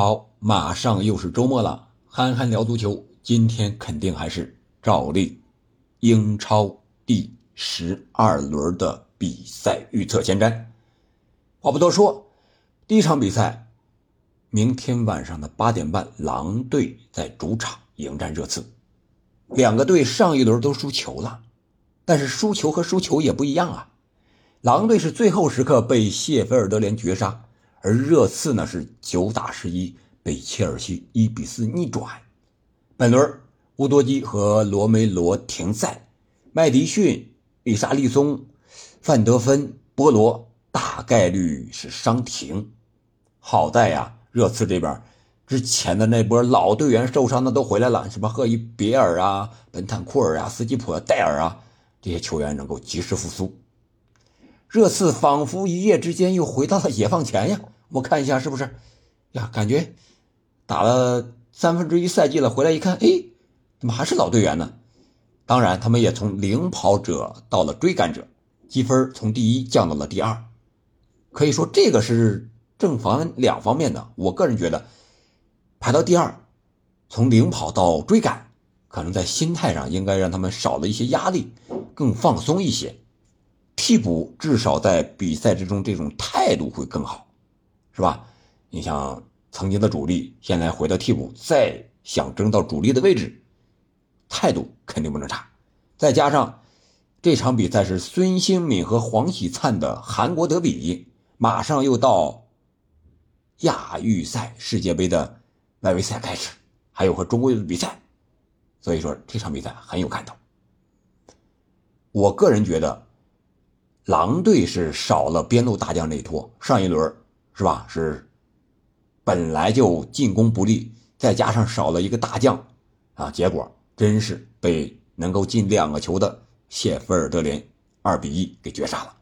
好，马上又是周末了，憨憨聊足球。今天肯定还是照例英超第十二轮的比赛预测前瞻。话不多说，第一场比赛，明天晚上的八点半，狼队在主场迎战热刺。两个队上一轮都输球了，但是输球和输球也不一样啊。狼队是最后时刻被谢菲尔德联绝杀。而热刺呢是九打十一被切尔西一比四逆转。本轮乌多基和罗梅罗停赛，麦迪逊、里沙利松、范德芬、波罗大概率是伤停。好在呀，热刺这边之前的那波老队员受伤的都回来了，什么赫伊别尔啊、本坦库尔啊、斯基普、戴尔啊，这些球员能够及时复苏。热刺仿佛一夜之间又回到了解放前呀！我看一下是不是呀？感觉打了三分之一赛季了，回来一看，哎，怎么还是老队员呢？当然，他们也从领跑者到了追赶者，积分从第一降到了第二。可以说，这个是正反两方面的。我个人觉得，排到第二，从领跑到追赶，可能在心态上应该让他们少了一些压力，更放松一些。替补至少在比赛之中，这种态度会更好，是吧？你像曾经的主力，现在回到替补，再想争到主力的位置，态度肯定不能差。再加上这场比赛是孙兴敏和黄喜灿的韩国德比，马上又到亚预赛世界杯的外围赛开始，还有和中国队的比赛，所以说这场比赛很有看头。我个人觉得。狼队是少了边路大将内托，上一轮是吧？是本来就进攻不利，再加上少了一个大将，啊，结果真是被能够进两个球的谢菲尔德联二比一给绝杀了。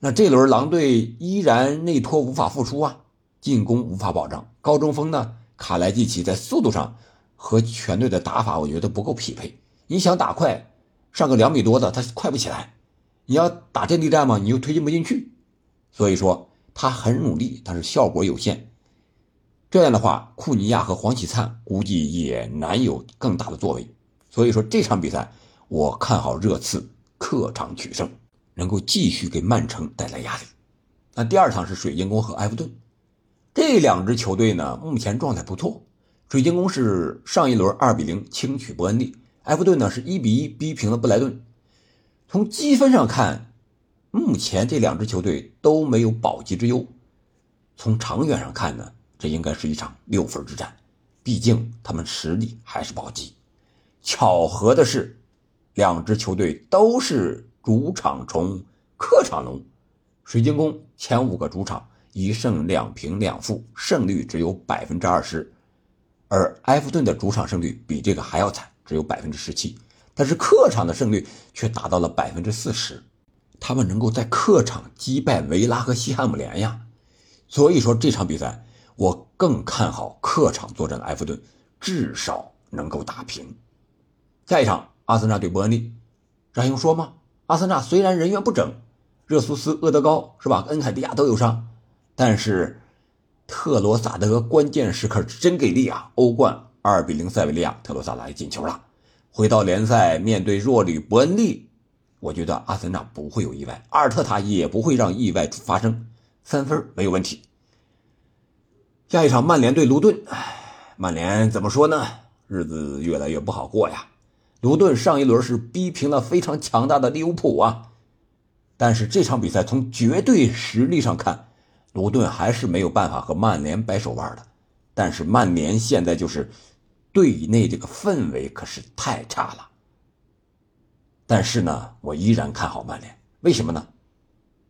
那这轮狼队依然内托无法复出啊，进攻无法保障，高中锋呢卡莱季奇在速度上和全队的打法我觉得不够匹配。你想打快，上个两米多的他快不起来。你要打阵地战嘛，你又推进不进去，所以说他很努力，但是效果有限。这样的话，库尼亚和黄喜灿估计也难有更大的作为。所以说这场比赛，我看好热刺客场取胜，能够继续给曼城带来压力。那第二场是水晶宫和埃弗顿，这两支球队呢目前状态不错。水晶宫是上一轮二比零轻取伯恩利，埃弗顿呢是一比一逼平了布莱顿。从积分上看，目前这两支球队都没有保级之忧。从长远上看呢，这应该是一场六分之战，毕竟他们实力还是保级。巧合的是，两支球队都是主场虫，客场龙。水晶宫前五个主场一胜两平两负，胜率只有百分之二十，而埃弗顿的主场胜率比这个还要惨，只有百分之十七。但是客场的胜率却达到了百分之四十，他们能够在客场击败维拉和西汉姆联呀，所以说这场比赛我更看好客场作战的埃弗顿，至少能够打平。下一场阿森纳对伯恩利，这还用说吗？阿森纳虽然人员不整，热苏斯、厄德高是吧？恩凯迪亚都有伤，但是特罗萨德关键时刻真给力啊！欧冠二比零塞维利亚，特罗萨来进球了。回到联赛，面对弱旅伯恩利，我觉得阿森纳不会有意外，阿尔特塔也不会让意外发生，三分没有问题。下一场曼联对卢顿，曼联怎么说呢？日子越来越不好过呀。卢顿上一轮是逼平了非常强大的利物浦啊，但是这场比赛从绝对实力上看，卢顿还是没有办法和曼联掰手腕的。但是曼联现在就是。队内这个氛围可是太差了，但是呢，我依然看好曼联。为什么呢？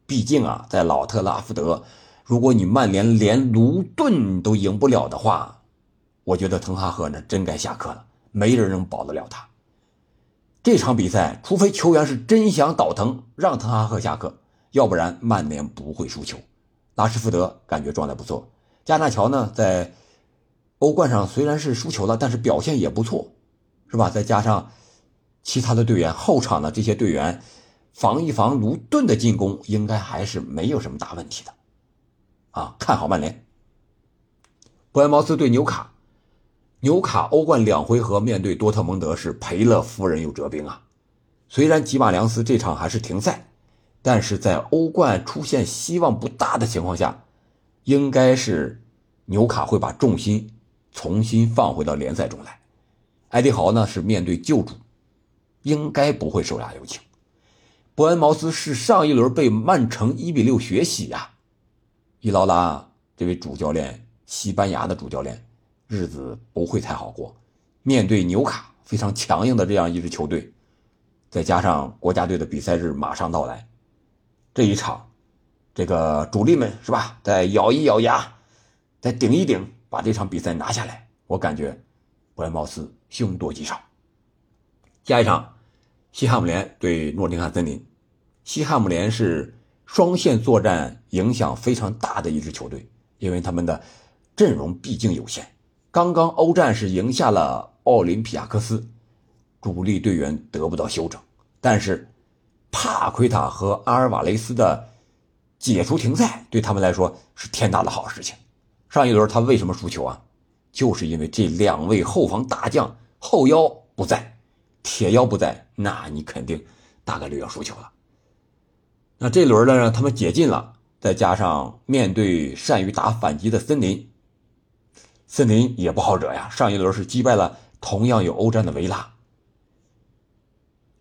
毕竟啊，在老特拉福德，如果你曼联连卢顿都赢不了的话，我觉得滕哈赫呢真该下课了，没人能保得了他。这场比赛，除非球员是真想倒腾让滕哈赫下课，要不然曼联不会输球。拉什福德感觉状态不错，加纳乔呢在。欧冠上虽然是输球了，但是表现也不错，是吧？再加上其他的队员，后场的这些队员防一防卢顿的进攻，应该还是没有什么大问题的。啊，看好曼联。伯恩茅斯对纽卡，纽卡欧冠两回合面对多特蒙德是赔了夫人又折兵啊。虽然吉马良斯这场还是停赛，但是在欧冠出现希望不大的情况下，应该是纽卡会把重心重新放回到联赛中来。埃迪豪呢是面对旧主，应该不会手下留情。伯恩茅斯是上一轮被曼城一比六血洗呀，伊劳拉这位主教练，西班牙的主教练，日子不会太好过。面对纽卡非常强硬的这样一支球队，再加上国家队的比赛日马上到来，这一场，这个主力们是吧，再咬一咬牙，再顶一顶，把这场比赛拿下来，我感觉伯恩茅斯。凶多吉少。下一场，西汉姆联对诺丁汉森林。西汉姆联是双线作战影响非常大的一支球队，因为他们的阵容毕竟有限。刚刚欧战是赢下了奥林匹亚科斯，主力队员得不到休整。但是帕奎塔和阿尔瓦雷斯的解除停赛，对他们来说是天大的好事情。上一轮他为什么输球啊？就是因为这两位后防大将后腰不在，铁腰不在，那你肯定大概率要输球了。那这轮呢，让他们解禁了，再加上面对善于打反击的森林，森林也不好惹呀。上一轮是击败了同样有欧战的维拉，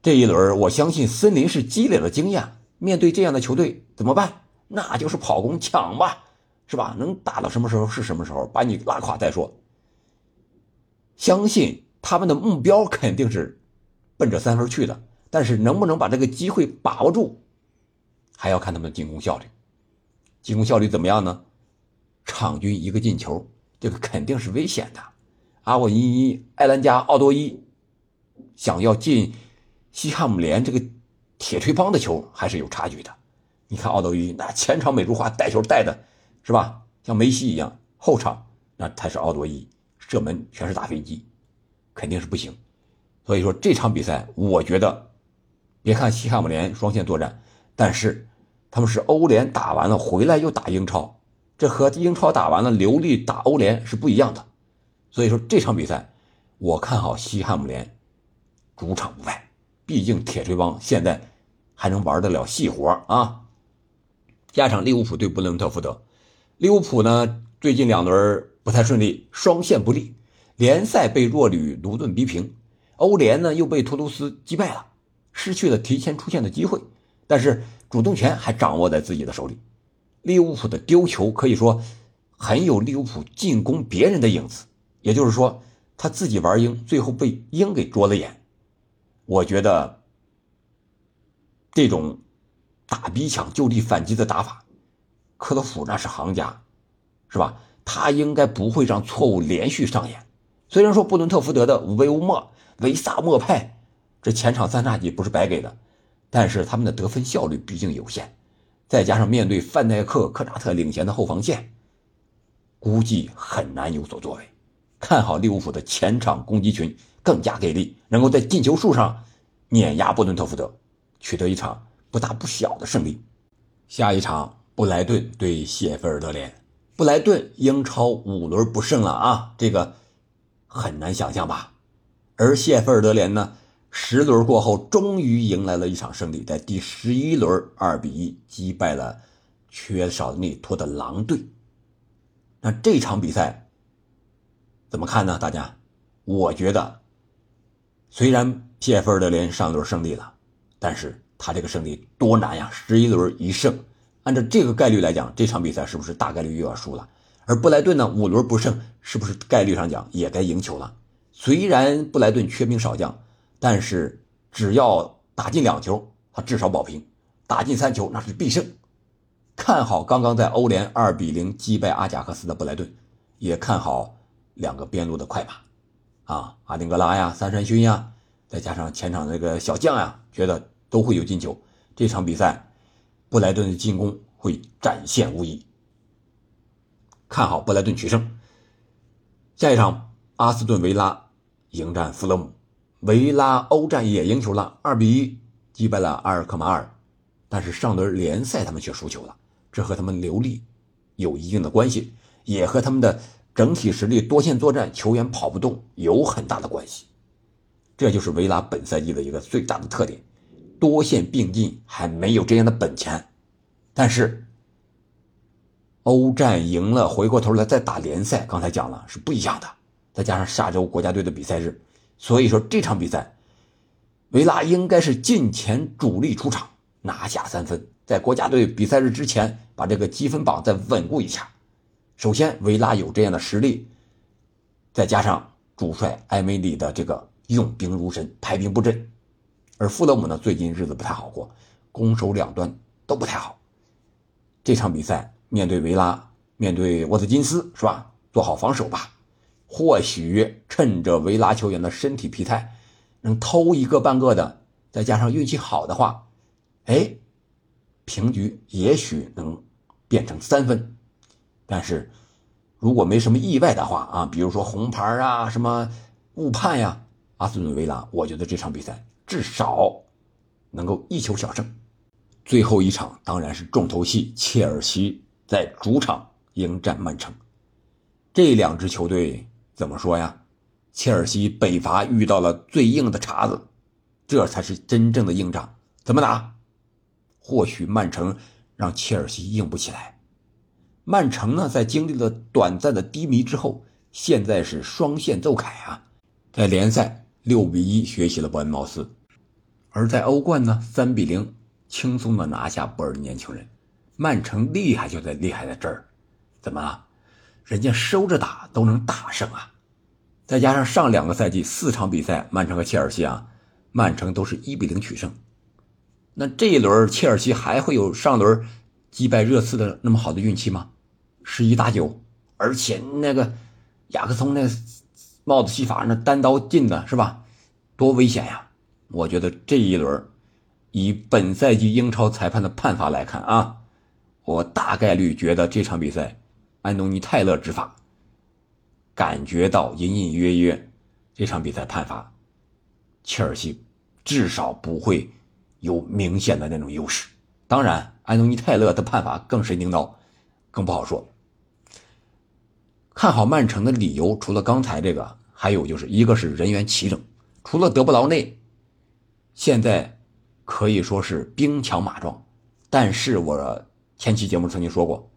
这一轮我相信森林是积累了经验，面对这样的球队怎么办？那就是跑攻抢吧。是吧？能打到什么时候是什么时候，把你拉垮再说。相信他们的目标肯定是奔着三分去的，但是能不能把这个机会把握住，还要看他们的进攻效率。进攻效率怎么样呢？场均一个进球，这个肯定是危险的。阿沃伊伊、埃兰加、奥多伊想要进西汉姆联这个铁锤帮的球，还是有差距的。你看奥多伊那前场美如画，带球带的。是吧？像梅西一样后场，那他是奥多伊，射门全是打飞机，肯定是不行。所以说这场比赛，我觉得，别看西汉姆联双线作战，但是他们是欧联打完了回来又打英超，这和英超打完了流利打欧联是不一样的。所以说这场比赛，我看好西汉姆联主场不败，毕竟铁锤帮现在还能玩得了细活啊。下场利物浦对布伦特福德。利物浦呢，最近两轮不太顺利，双线不利，联赛被弱旅卢顿逼平，欧联呢又被图卢斯击败了，失去了提前出线的机会，但是主动权还掌握在自己的手里。利物浦的丢球可以说很有利物浦进攻别人的影子，也就是说他自己玩鹰，最后被鹰给捉了眼。我觉得这种打逼抢就地反击的打法。克洛普那是行家，是吧？他应该不会让错误连续上演。虽然说布伦特福德的维乌莫、维萨莫派这前场三叉戟不是白给的，但是他们的得分效率毕竟有限，再加上面对范戴克、科扎特领衔的后防线，估计很难有所作为。看好利物浦的前场攻击群更加给力，能够在进球数上碾压布伦特福德，取得一场不大不小的胜利。下一场。布莱顿对谢菲尔德联，布莱顿英超五轮不胜了啊，这个很难想象吧？而谢菲尔德联呢，十轮过后终于迎来了一场胜利，在第十一轮二比一击败了缺少内托的狼队。那这场比赛怎么看呢？大家，我觉得虽然谢菲尔德联上轮胜利了，但是他这个胜利多难呀，十一轮一胜。按照这个概率来讲，这场比赛是不是大概率又要输了？而布莱顿呢，五轮不胜，是不是概率上讲也该赢球了？虽然布莱顿缺兵少将，但是只要打进两球，他至少保平；打进三球，那是必胜。看好刚刚在欧联二比零击败阿贾克斯的布莱顿，也看好两个边路的快马，啊，阿丁格拉呀、三山勋呀，再加上前场那个小将呀，觉得都会有进球。这场比赛。布莱顿的进攻会展现无疑，看好布莱顿取胜。下一场，阿斯顿维拉迎战弗勒姆，维拉欧战也赢球了，二比一击败了阿尔克马尔，但是上轮联赛他们却输球了，这和他们流利有一定的关系，也和他们的整体实力、多线作战、球员跑不动有很大的关系。这就是维拉本赛季的一个最大的特点，多线并进还没有这样的本钱。但是欧战赢了，回过头来再打联赛，刚才讲了是不一样的。再加上下周国家队的比赛日，所以说这场比赛，维拉应该是进前主力出场，拿下三分，在国家队比赛日之前把这个积分榜再稳固一下。首先，维拉有这样的实力，再加上主帅埃梅里的这个用兵如神、排兵布阵，而富勒姆呢，最近日子不太好过，攻守两端都不太好。这场比赛面对维拉，面对沃特金斯，是吧？做好防守吧。或许趁着维拉球员的身体疲态，能偷一个半个的，再加上运气好的话，哎，平局也许能变成三分。但是，如果没什么意外的话啊，比如说红牌啊、什么误判呀，阿斯顿维拉，我觉得这场比赛至少能够一球小胜。最后一场当然是重头戏，切尔西在主场迎战曼城，这两支球队。怎么说呀？切尔西北伐遇到了最硬的茬子，这才是真正的硬仗。怎么打？或许曼城让切尔西硬不起来。曼城呢，在经历了短暂的低迷之后，现在是双线奏凯啊！在联赛六比一学习了伯恩茅斯，而在欧冠呢，三比零轻松的拿下波尔年轻人。曼城厉害就在厉害在这儿，怎么？人家收着打都能打胜啊，再加上上两个赛季四场比赛，曼城和切尔西啊，曼城都是一比零取胜。那这一轮切尔西还会有上轮击败热刺的那么好的运气吗？十一打九，而且那个雅克松那帽子戏法那单刀进的是吧？多危险呀！我觉得这一轮以本赛季英超裁判的判罚来看啊，我大概率觉得这场比赛。安东尼·泰勒执法，感觉到隐隐约约，这场比赛判罚，切尔西至少不会有明显的那种优势。当然，安东尼·泰勒的判罚更神经刀，更不好说。看好曼城的理由，除了刚才这个，还有就是一个是人员齐整，除了德布劳内，现在可以说是兵强马壮。但是我前期节目曾经说过。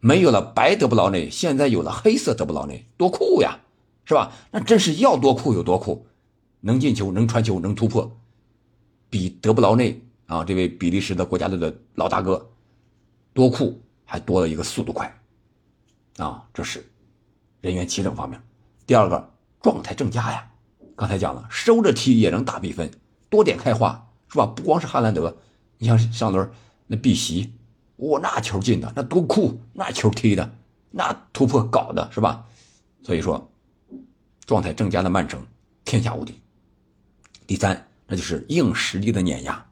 没有了白德布劳内，现在有了黑色德布劳内，多酷呀，是吧？那真是要多酷有多酷，能进球，能传球，能突破，比德布劳内啊这位比利时的国家队的老大哥多酷，还多了一个速度快，啊，这是人员齐整方面。第二个状态正佳呀，刚才讲了，收着踢也能打比分，多点开花，是吧？不光是哈兰德，你像上轮那碧玺。哇，那球进的那多酷！那球踢的，那突破搞的是吧？所以说，状态正佳的曼城天下无敌。第三，那就是硬实力的碾压。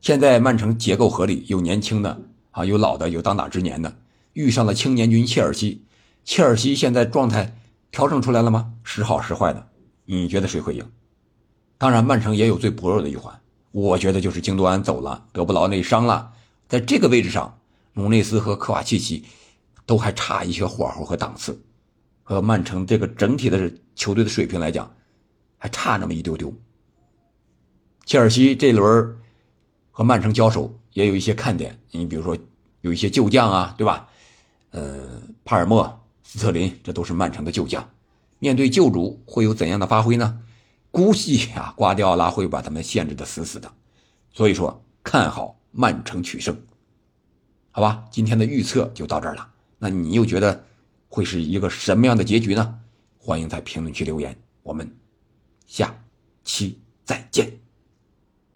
现在曼城结构合理，有年轻的啊，有老的，有当打之年的，遇上了青年军切尔西。切尔西现在状态调整出来了吗？时好时坏的，你觉得谁会赢？当然，曼城也有最薄弱的一环，我觉得就是京多安走了，德布劳内伤了。在这个位置上，努内斯和科瓦契奇都还差一些火候和档次，和曼城这个整体的球队的水平来讲，还差那么一丢丢。切尔西这轮和曼城交手也有一些看点，你比如说有一些旧将啊，对吧？呃，帕尔默、斯特林，这都是曼城的旧将，面对旧主会有怎样的发挥呢？估计啊，瓜迪奥拉会把他们限制的死死的，所以说看好。曼城取胜，好吧，今天的预测就到这儿了。那你又觉得会是一个什么样的结局呢？欢迎在评论区留言，我们下期再见。